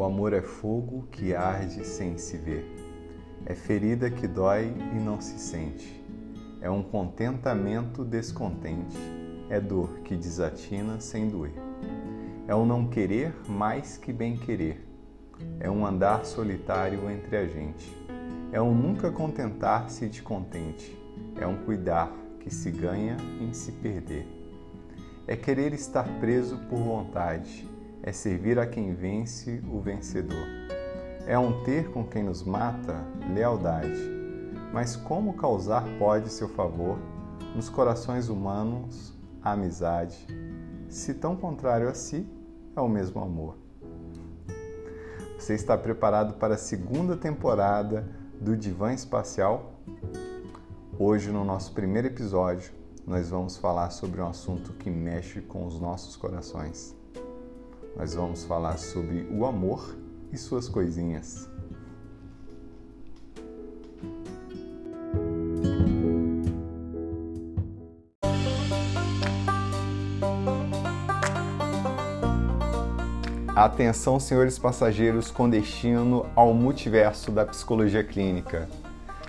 O amor é fogo que arde sem se ver. É ferida que dói e não se sente. É um contentamento descontente. É dor que desatina sem doer. É um não querer mais que bem querer. É um andar solitário entre a gente. É um nunca contentar-se de contente. É um cuidar que se ganha em se perder. É querer estar preso por vontade é servir a quem vence o vencedor. É um ter com quem nos mata lealdade. Mas como causar pode seu favor nos corações humanos a amizade, se tão contrário a si é o mesmo amor? Você está preparado para a segunda temporada do Divã Espacial? Hoje, no nosso primeiro episódio, nós vamos falar sobre um assunto que mexe com os nossos corações nós vamos falar sobre o amor e suas coisinhas. Atenção, senhores passageiros, com destino ao multiverso da psicologia clínica.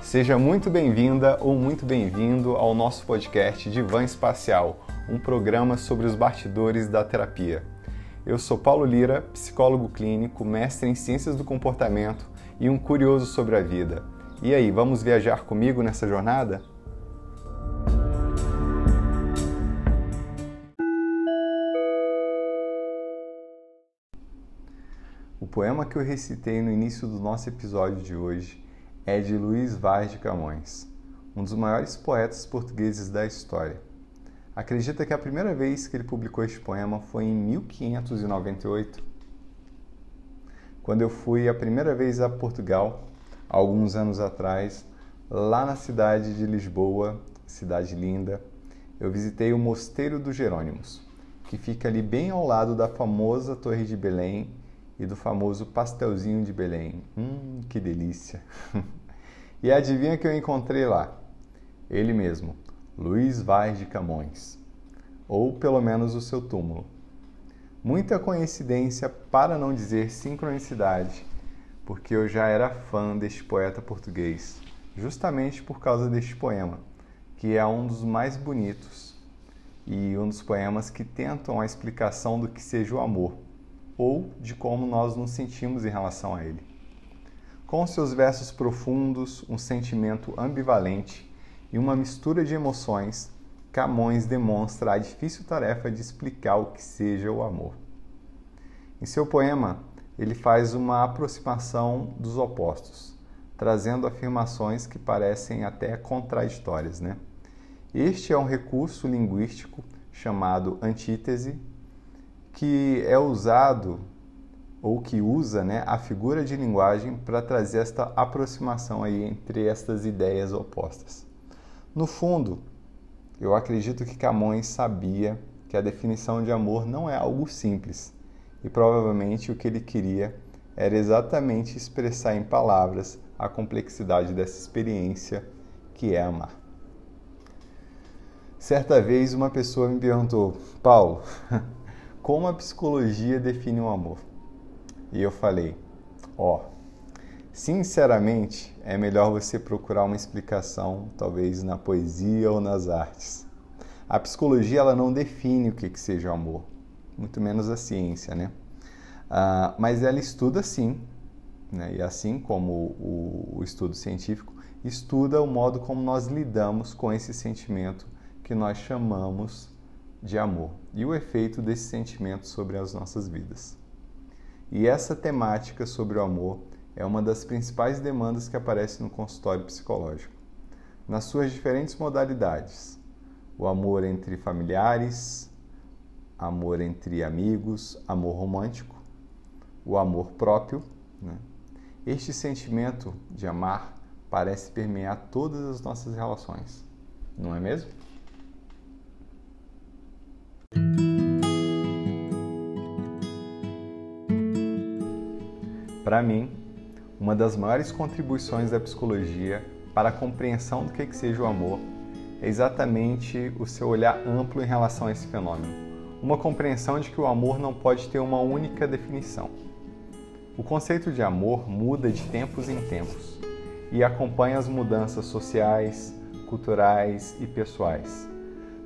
Seja muito bem-vinda ou muito bem-vindo ao nosso podcast Divã Espacial, um programa sobre os bastidores da terapia. Eu sou Paulo Lira, psicólogo clínico, mestre em ciências do comportamento e um curioso sobre a vida. E aí, vamos viajar comigo nessa jornada? O poema que eu recitei no início do nosso episódio de hoje é de Luiz Vaz de Camões, um dos maiores poetas portugueses da história. Acredita que a primeira vez que ele publicou este poema foi em 1598, quando eu fui a primeira vez a Portugal, alguns anos atrás, lá na cidade de Lisboa, cidade linda, eu visitei o Mosteiro dos Jerônimos, que fica ali bem ao lado da famosa Torre de Belém e do famoso pastelzinho de Belém. Hum, que delícia! e adivinha que eu encontrei lá? Ele mesmo, Luiz Vaz de Camões, ou pelo menos o seu túmulo. Muita coincidência, para não dizer sincronicidade, porque eu já era fã deste poeta português, justamente por causa deste poema, que é um dos mais bonitos e um dos poemas que tentam a explicação do que seja o amor, ou de como nós nos sentimos em relação a ele. Com seus versos profundos, um sentimento ambivalente e uma mistura de emoções, Camões demonstra a difícil tarefa de explicar o que seja o amor. Em seu poema, ele faz uma aproximação dos opostos, trazendo afirmações que parecem até contraditórias. Né? Este é um recurso linguístico chamado antítese, que é usado ou que usa né, a figura de linguagem para trazer esta aproximação aí entre estas ideias opostas. No fundo, eu acredito que Camões sabia que a definição de amor não é algo simples e provavelmente o que ele queria era exatamente expressar em palavras a complexidade dessa experiência que é amar. Certa vez uma pessoa me perguntou, Paulo, como a psicologia define o amor? E eu falei, ó, oh, Sinceramente, é melhor você procurar uma explicação, talvez na poesia ou nas artes. A psicologia ela não define o que, que seja o amor, muito menos a ciência, né? Ah, mas ela estuda sim, né? e assim como o, o estudo científico, estuda o modo como nós lidamos com esse sentimento que nós chamamos de amor e o efeito desse sentimento sobre as nossas vidas. E essa temática sobre o amor é uma das principais demandas que aparece no consultório psicológico. Nas suas diferentes modalidades: o amor entre familiares, amor entre amigos, amor romântico, o amor próprio. Né? Este sentimento de amar parece permear todas as nossas relações, não é mesmo? Para mim, uma das maiores contribuições da psicologia para a compreensão do que, que seja o amor é exatamente o seu olhar amplo em relação a esse fenômeno. Uma compreensão de que o amor não pode ter uma única definição. O conceito de amor muda de tempos em tempos e acompanha as mudanças sociais, culturais e pessoais.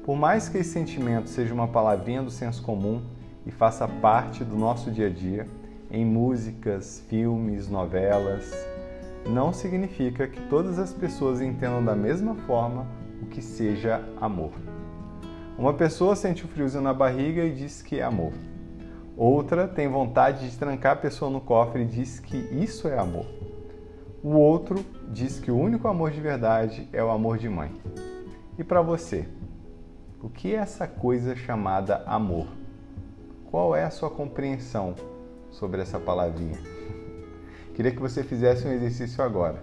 Por mais que esse sentimento seja uma palavrinha do senso comum e faça parte do nosso dia a dia, em músicas, filmes, novelas, não significa que todas as pessoas entendam da mesma forma o que seja amor. Uma pessoa sente o friozinho na barriga e diz que é amor. Outra tem vontade de trancar a pessoa no cofre e diz que isso é amor. O outro diz que o único amor de verdade é o amor de mãe. E para você? O que é essa coisa chamada amor? Qual é a sua compreensão sobre essa palavrinha? Queria que você fizesse um exercício agora.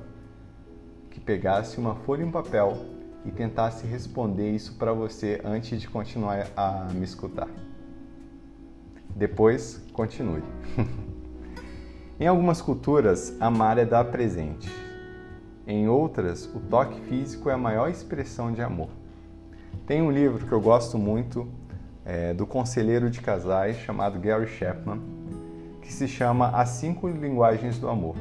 Que pegasse uma folha e um papel e tentasse responder isso para você antes de continuar a me escutar. Depois, continue. em algumas culturas, amar é dar presente. Em outras, o toque físico é a maior expressão de amor. Tem um livro que eu gosto muito é, do conselheiro de casais chamado Gary Chapman, que se chama As Cinco Linguagens do Amor.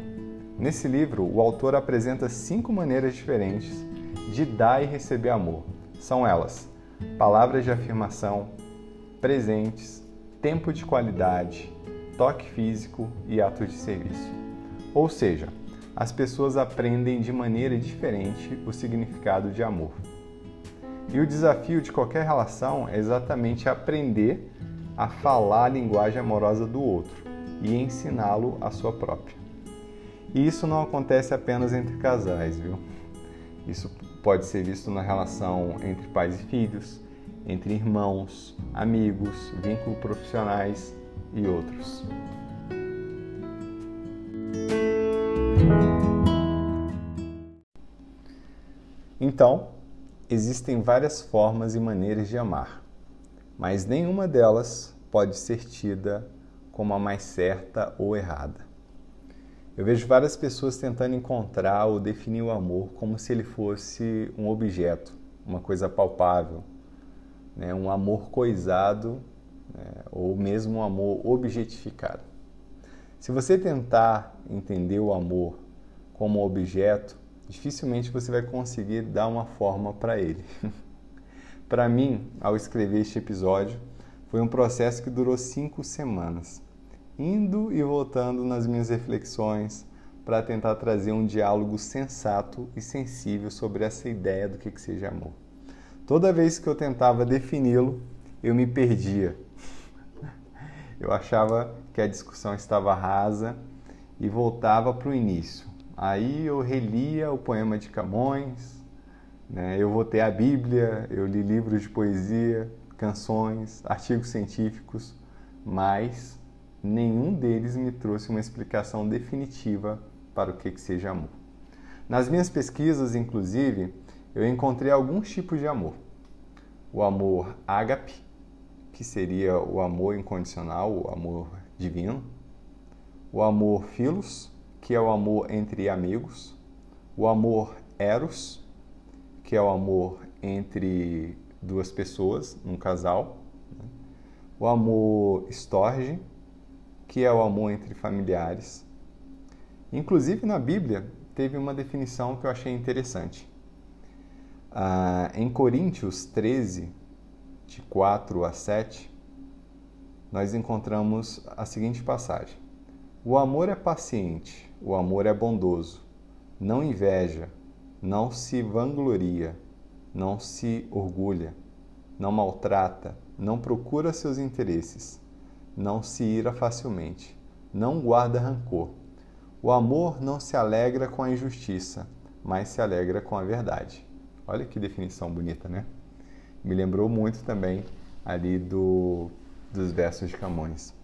Nesse livro, o autor apresenta cinco maneiras diferentes de dar e receber amor. São elas: palavras de afirmação, presentes, tempo de qualidade, toque físico e atos de serviço. Ou seja, as pessoas aprendem de maneira diferente o significado de amor. E o desafio de qualquer relação é exatamente aprender a falar a linguagem amorosa do outro e ensiná-lo a sua própria. E isso não acontece apenas entre casais, viu? Isso pode ser visto na relação entre pais e filhos, entre irmãos, amigos, vínculos profissionais e outros. Então, Existem várias formas e maneiras de amar, mas nenhuma delas pode ser tida como a mais certa ou errada. Eu vejo várias pessoas tentando encontrar ou definir o amor como se ele fosse um objeto, uma coisa palpável, né? um amor coisado né? ou mesmo um amor objetificado. Se você tentar entender o amor como objeto, dificilmente você vai conseguir dar uma forma para ele. para mim, ao escrever este episódio, foi um processo que durou cinco semanas, indo e voltando nas minhas reflexões para tentar trazer um diálogo sensato e sensível sobre essa ideia do que, que seja amor. Toda vez que eu tentava defini-lo, eu me perdia. Eu achava que a discussão estava rasa e voltava para o início Aí eu relia o poema de Camões, né? eu votei a Bíblia, eu li livros de poesia, canções, artigos científicos, mas nenhum deles me trouxe uma explicação definitiva para o que, que seja amor. Nas minhas pesquisas, inclusive, eu encontrei alguns tipos de amor. O amor ágape, que seria o amor incondicional, o amor divino. O amor filos, que é o amor entre amigos, o amor eros, que é o amor entre duas pessoas, um casal, né? o amor storge, que é o amor entre familiares. Inclusive na Bíblia teve uma definição que eu achei interessante. Ah, em Coríntios 13, de 4 a 7, nós encontramos a seguinte passagem: O amor é paciente, o amor é bondoso, não inveja, não se vangloria, não se orgulha, não maltrata, não procura seus interesses, não se ira facilmente, não guarda rancor. O amor não se alegra com a injustiça, mas se alegra com a verdade. Olha que definição bonita, né? Me lembrou muito também ali do, dos versos de Camões.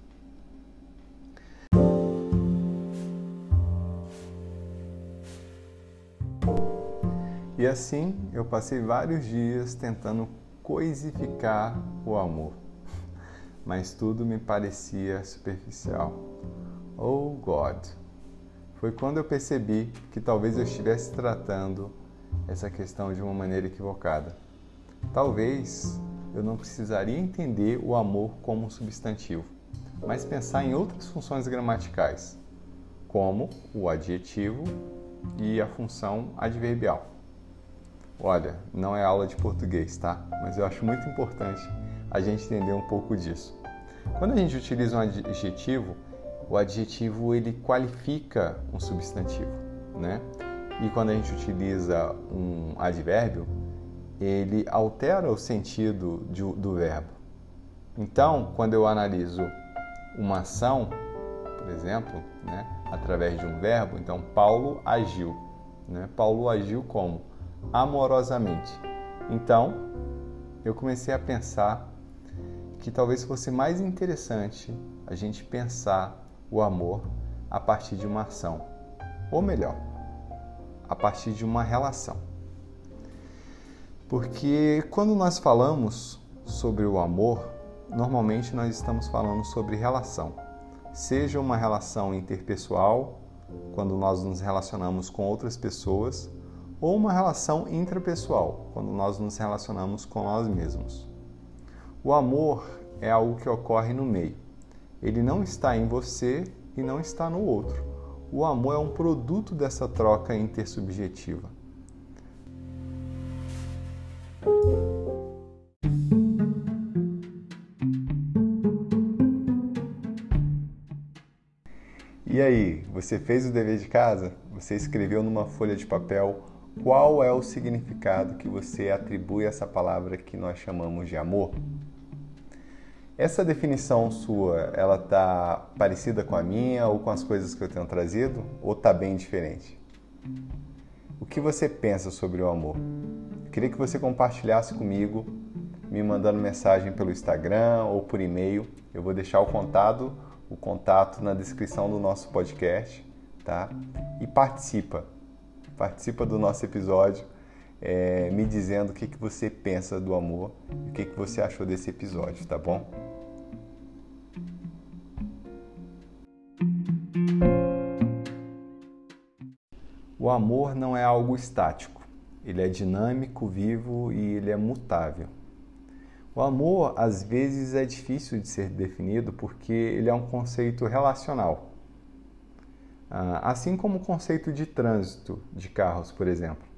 E assim eu passei vários dias tentando coisificar o amor, mas tudo me parecia superficial. Oh God! Foi quando eu percebi que talvez eu estivesse tratando essa questão de uma maneira equivocada. Talvez eu não precisaria entender o amor como um substantivo, mas pensar em outras funções gramaticais. como o adjetivo e a função adverbial. Olha, não é aula de português, tá? Mas eu acho muito importante a gente entender um pouco disso. Quando a gente utiliza um adjetivo, o adjetivo ele qualifica um substantivo, né? E quando a gente utiliza um advérbio, ele altera o sentido de, do verbo. Então, quando eu analiso uma ação, por exemplo, né, através de um verbo, então Paulo agiu. Né? Paulo agiu como? Amorosamente. Então, eu comecei a pensar que talvez fosse mais interessante a gente pensar o amor a partir de uma ação, ou melhor, a partir de uma relação. Porque quando nós falamos sobre o amor, normalmente nós estamos falando sobre relação. Seja uma relação interpessoal, quando nós nos relacionamos com outras pessoas, ou uma relação intrapessoal, quando nós nos relacionamos com nós mesmos. O amor é algo que ocorre no meio. Ele não está em você e não está no outro. O amor é um produto dessa troca intersubjetiva. E aí, você fez o dever de casa? Você escreveu numa folha de papel qual é o significado que você atribui a essa palavra que nós chamamos de amor? Essa definição sua, ela tá parecida com a minha ou com as coisas que eu tenho trazido ou tá bem diferente? O que você pensa sobre o amor? Queria que você compartilhasse comigo, me mandando mensagem pelo Instagram ou por e-mail. Eu vou deixar o contato, o contato na descrição do nosso podcast, tá? E participa, participa do nosso episódio, é, me dizendo o que, que você pensa do amor e o que, que você achou desse episódio, tá bom? O amor não é algo estático. Ele é dinâmico, vivo e ele é mutável. O amor, às vezes, é difícil de ser definido porque ele é um conceito relacional. Ah, assim como o conceito de trânsito de carros, por exemplo.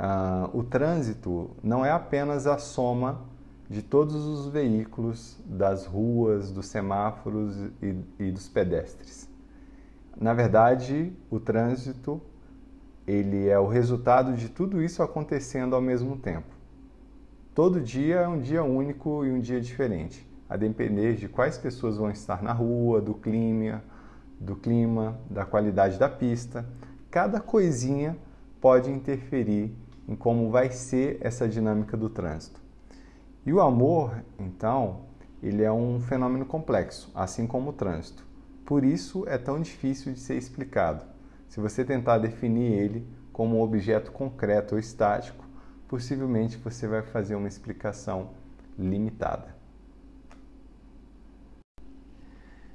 Ah, o trânsito não é apenas a soma de todos os veículos, das ruas, dos semáforos e, dos pedestres. Na verdade, o trânsito ele é o resultado de tudo isso acontecendo ao mesmo tempo. Todo dia é um dia único e um dia diferente, a depender de quais pessoas vão estar na rua, do clima, do clima, da qualidade da pista. Cada coisinha pode interferir em como vai ser essa dinâmica do trânsito. E o amor, então, ele é um fenômeno complexo, assim como o trânsito. Por isso é tão difícil de ser explicado se você tentar definir ele como um objeto concreto ou estático, possivelmente você vai fazer uma explicação limitada.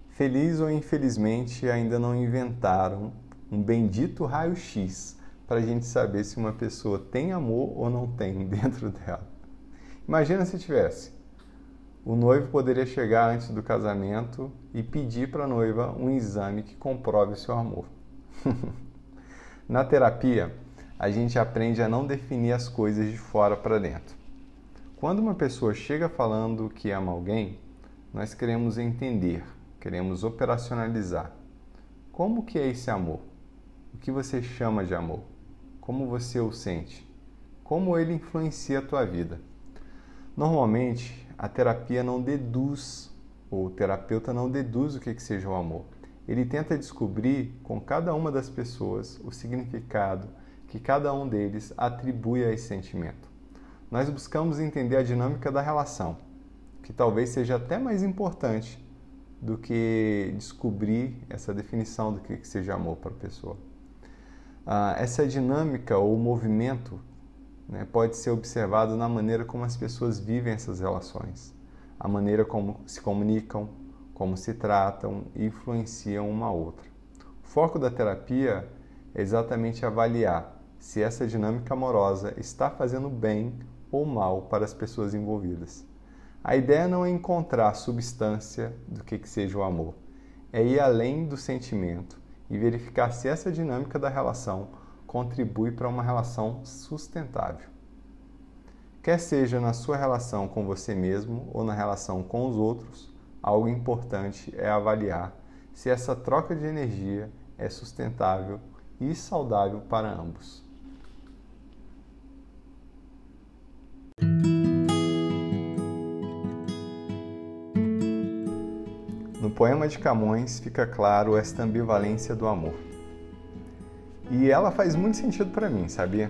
Feliz ou infelizmente, ainda não inventaram um bendito raio-x para a gente saber se uma pessoa tem amor ou não tem dentro dela. Imagina se tivesse. O noivo poderia chegar antes do casamento e pedir para a noiva um exame que comprove seu amor. Na terapia, a gente aprende a não definir as coisas de fora para dentro. Quando uma pessoa chega falando que ama alguém, nós queremos entender, queremos operacionalizar. Como que é esse amor? O que você chama de amor? Como você o sente? Como ele influencia a tua vida? Normalmente, a terapia não deduz, ou o terapeuta não deduz o que, que seja o amor ele tenta descobrir com cada uma das pessoas o significado que cada um deles atribui a esse sentimento. Nós buscamos entender a dinâmica da relação, que talvez seja até mais importante do que descobrir essa definição do que seja amor para a pessoa. Ah, essa dinâmica ou movimento né, pode ser observado na maneira como as pessoas vivem essas relações, a maneira como se comunicam, como se tratam e influenciam uma outra. O foco da terapia é exatamente avaliar se essa dinâmica amorosa está fazendo bem ou mal para as pessoas envolvidas. A ideia não é encontrar substância do que, que seja o amor, é ir além do sentimento e verificar se essa dinâmica da relação contribui para uma relação sustentável. Quer seja na sua relação com você mesmo ou na relação com os outros, algo importante é avaliar se essa troca de energia é sustentável e saudável para ambos. Poema de Camões fica claro esta ambivalência do amor. E ela faz muito sentido para mim, sabia?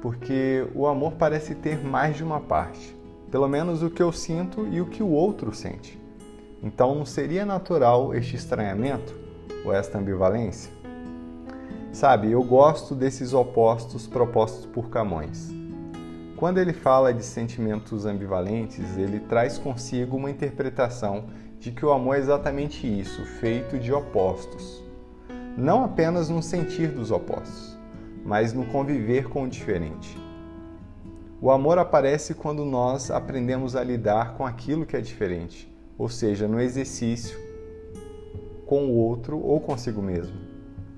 Porque o amor parece ter mais de uma parte, pelo menos o que eu sinto e o que o outro sente. Então não seria natural este estranhamento ou esta ambivalência? Sabe, eu gosto desses opostos propostos por Camões. Quando ele fala de sentimentos ambivalentes, ele traz consigo uma interpretação de que o amor é exatamente isso, feito de opostos. Não apenas no sentir dos opostos, mas no conviver com o diferente. O amor aparece quando nós aprendemos a lidar com aquilo que é diferente, ou seja, no exercício com o outro ou consigo mesmo.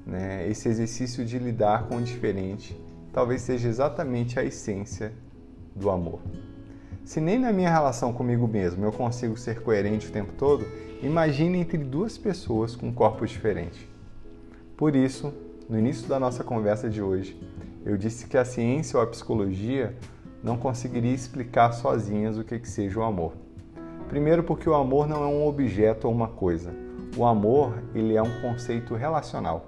Né? Esse exercício de lidar com o diferente talvez seja exatamente a essência do amor. Se nem na minha relação comigo mesmo eu consigo ser coerente o tempo todo, imagine entre duas pessoas com corpos diferentes. Por isso, no início da nossa conversa de hoje, eu disse que a ciência ou a psicologia não conseguiria explicar sozinhas o que, que seja o amor. Primeiro porque o amor não é um objeto ou uma coisa. O amor, ele é um conceito relacional.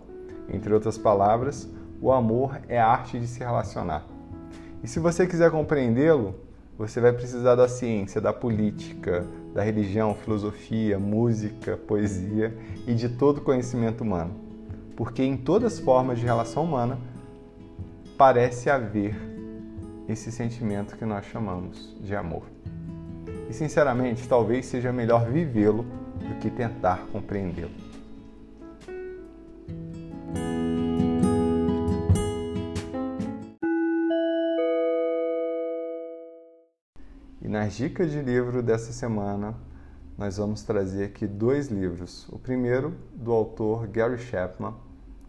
Entre outras palavras, o amor é a arte de se relacionar. E se você quiser compreendê-lo, você vai precisar da ciência, da política, da religião, filosofia, música, poesia e de todo conhecimento humano. Porque em todas as formas de relação humana parece haver esse sentimento que nós chamamos de amor. E sinceramente, talvez seja melhor vivê-lo do que tentar compreendê-lo. Nas dicas de livro dessa semana, nós vamos trazer aqui dois livros. O primeiro, do autor Gary Chapman,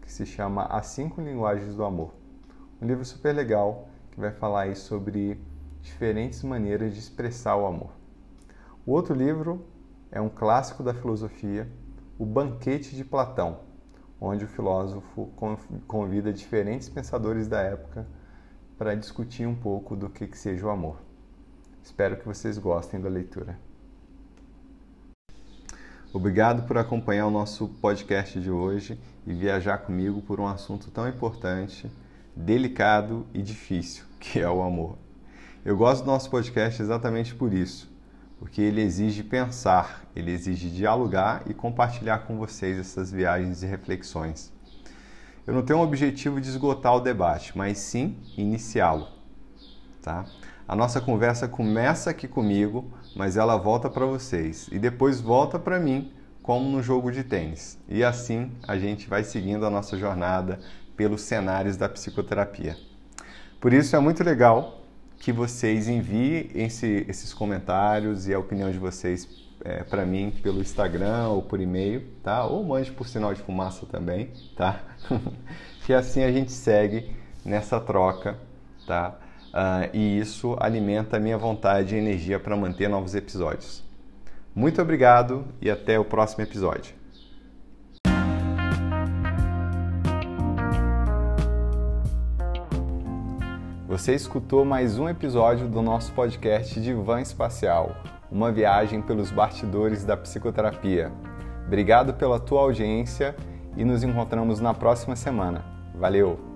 que se chama As Cinco Linguagens do Amor. Um livro super legal que vai falar aí sobre diferentes maneiras de expressar o amor. O outro livro é um clássico da filosofia, O Banquete de Platão, onde o filósofo convida diferentes pensadores da época para discutir um pouco do que, que seja o amor. Espero que vocês gostem da leitura. Obrigado por acompanhar o nosso podcast de hoje e viajar comigo por um assunto tão importante, delicado e difícil, que é o amor. Eu gosto do nosso podcast exatamente por isso, porque ele exige pensar, ele exige dialogar e compartilhar com vocês essas viagens e reflexões. Eu não tenho o objetivo de esgotar o debate, mas sim iniciá-lo, tá? A nossa conversa começa aqui comigo, mas ela volta para vocês e depois volta para mim, como no jogo de tênis. E assim a gente vai seguindo a nossa jornada pelos cenários da psicoterapia. Por isso é muito legal que vocês enviem esse, esses comentários e a opinião de vocês é, para mim pelo Instagram ou por e-mail, tá? Ou mande por sinal de fumaça também, tá? que assim a gente segue nessa troca, tá? Uh, e isso alimenta a minha vontade e energia para manter novos episódios. Muito obrigado e até o próximo episódio. Você escutou mais um episódio do nosso podcast Divã Espacial, uma viagem pelos bastidores da psicoterapia. Obrigado pela tua audiência e nos encontramos na próxima semana. Valeu!